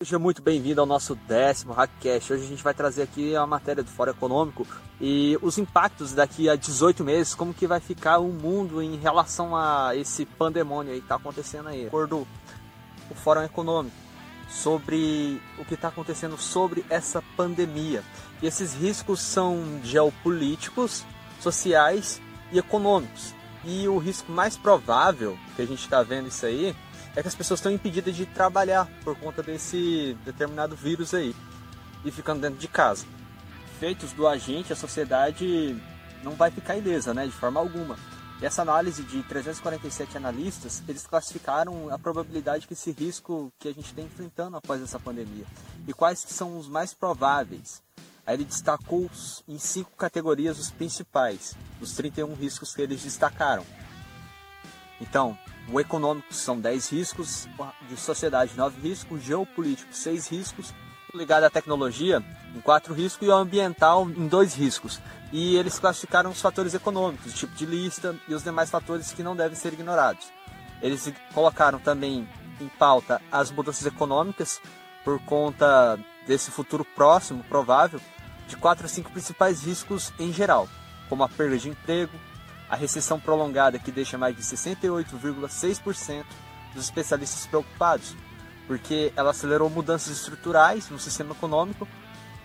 Seja muito bem-vindo ao nosso décimo Hackcast. Hoje a gente vai trazer aqui a matéria do Fórum Econômico e os impactos daqui a 18 meses, como que vai ficar o mundo em relação a esse pandemônio aí que está acontecendo aí. Acordo o Fórum Econômico sobre o que está acontecendo sobre essa pandemia. E esses riscos são geopolíticos, sociais e econômicos. E o risco mais provável que a gente está vendo isso aí é que as pessoas estão impedidas de trabalhar por conta desse determinado vírus aí e ficando dentro de casa. Feitos do agente, a sociedade não vai ficar ilesa, né, de forma alguma. E essa análise de 347 analistas, eles classificaram a probabilidade que esse risco que a gente está enfrentando após essa pandemia e quais são os mais prováveis. Aí ele destacou em cinco categorias os principais, dos 31 riscos que eles destacaram. Então, o econômico são 10 riscos, de sociedade 9 riscos, geopolítico 6 riscos, ligado à tecnologia em 4 riscos e o ambiental em 2 riscos. E eles classificaram os fatores econômicos, tipo de lista e os demais fatores que não devem ser ignorados. Eles colocaram também em pauta as mudanças econômicas por conta desse futuro próximo, provável, de 4 a 5 principais riscos em geral, como a perda de emprego, a recessão prolongada que deixa mais de 68,6% dos especialistas preocupados, porque ela acelerou mudanças estruturais no sistema econômico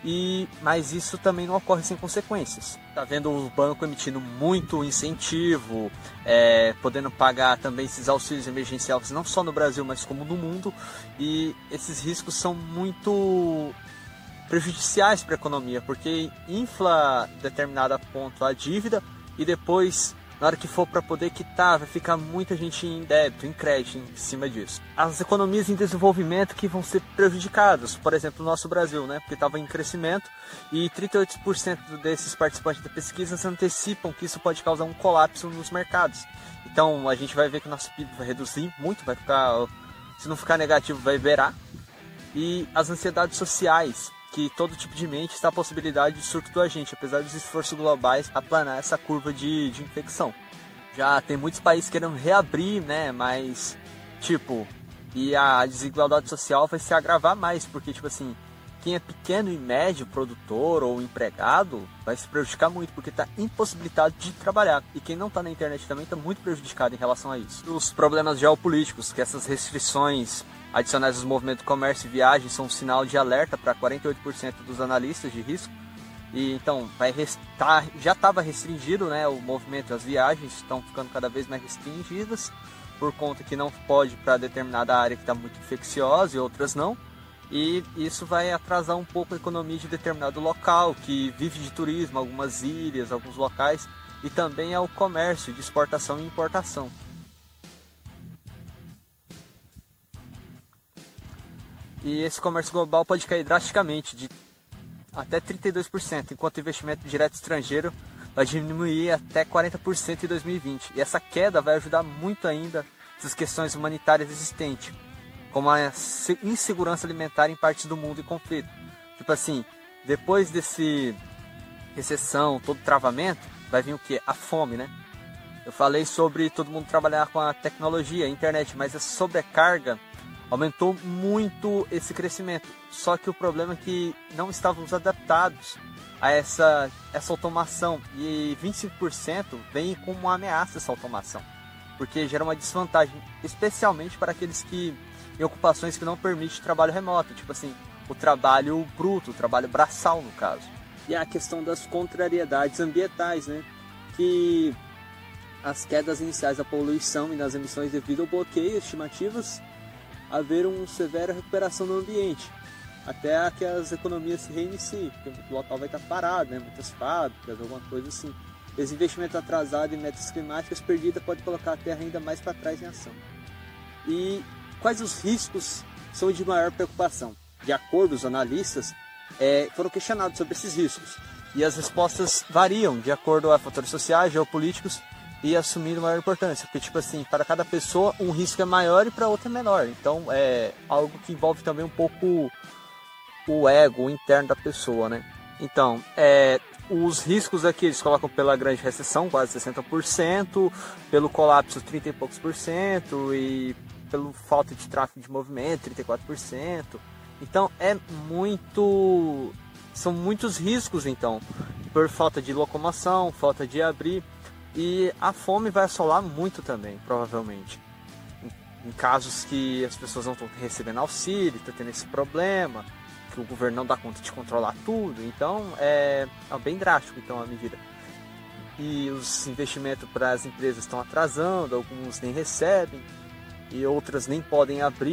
e mas isso também não ocorre sem consequências. Está vendo o banco emitindo muito incentivo, é, podendo pagar também esses auxílios emergenciais não só no Brasil, mas como no mundo, e esses riscos são muito prejudiciais para a economia, porque infla determinada ponto a dívida e depois na hora que for para poder quitar, vai ficar muita gente em débito, em crédito em cima disso. As economias em desenvolvimento que vão ser prejudicadas, por exemplo, o nosso Brasil, né, porque estava em crescimento e 38% desses participantes da pesquisa antecipam que isso pode causar um colapso nos mercados. Então a gente vai ver que o nosso PIB vai reduzir muito, vai ficar, se não ficar negativo, vai virar. E as ansiedades sociais, que todo tipo de mente está a possibilidade de surto do agente, apesar dos esforços globais aplanar essa curva de, de infecção. Já tem muitos países querendo reabrir, né? Mas, tipo, e a desigualdade social vai se agravar mais, porque, tipo assim, quem é pequeno e médio produtor ou empregado vai se prejudicar muito porque está impossibilitado de trabalhar. E quem não está na internet também está muito prejudicado em relação a isso. Os problemas geopolíticos, que essas restrições adicionais aos movimentos comércio e viagem são um sinal de alerta para 48% dos analistas de risco. E então vai restar, já estava restringido, né, o movimento, as viagens estão ficando cada vez mais restringidas por conta que não pode para determinada área que está muito infecciosa e outras não. E isso vai atrasar um pouco a economia de determinado local que vive de turismo, algumas ilhas, alguns locais, e também ao comércio de exportação e importação. E esse comércio global pode cair drasticamente, de até 32%, enquanto o investimento direto estrangeiro vai diminuir até 40% em 2020. E essa queda vai ajudar muito ainda essas questões humanitárias existentes, como a insegurança alimentar em partes do mundo em conflito. Tipo assim, depois desse recessão, todo travamento, vai vir o que? A fome, né? Eu falei sobre todo mundo trabalhar com a tecnologia, a internet, mas a sobrecarga aumentou muito esse crescimento. Só que o problema é que não estávamos adaptados a essa, essa automação e 25% vem como uma ameaça essa automação, porque gera uma desvantagem, especialmente para aqueles que em ocupações que não permitem trabalho remoto, tipo assim, o trabalho bruto, o trabalho braçal no caso. E a questão das contrariedades ambientais, né? Que as quedas iniciais da poluição e das emissões devido ao bloqueio estimativas haver uma severa recuperação no ambiente, até que as economias se reiniciem, porque o local vai estar parado, né? muitas fábricas, alguma coisa assim. Esse investimento atrasado em metas climáticas perdida pode colocar a Terra ainda mais para trás em ação. E quais os riscos são de maior preocupação? De acordo, os analistas é, foram questionados sobre esses riscos. E as respostas variam de acordo a fatores sociais, geopolíticos e assumindo maior importância. Porque, tipo assim, para cada pessoa um risco é maior e para outra é menor. Então é algo que envolve também um pouco o ego interno da pessoa, né? Então, é, os riscos aqui eles colocam pela grande recessão, quase 60%, pelo colapso, 30 e poucos por cento, e pelo falta de tráfego de movimento, 34%. Então é muito. São muitos riscos então, por falta de locomoção, falta de abrir. E a fome vai assolar muito também, provavelmente. Em, casos que as pessoas não estão recebendo auxílio, está tendo esse problema, que o governo não dá conta de controlar tudo. Então é, é bem drástico então a medida. E os investimentos para as empresas estão atrasando, alguns nem recebem e outras nem podem abrir.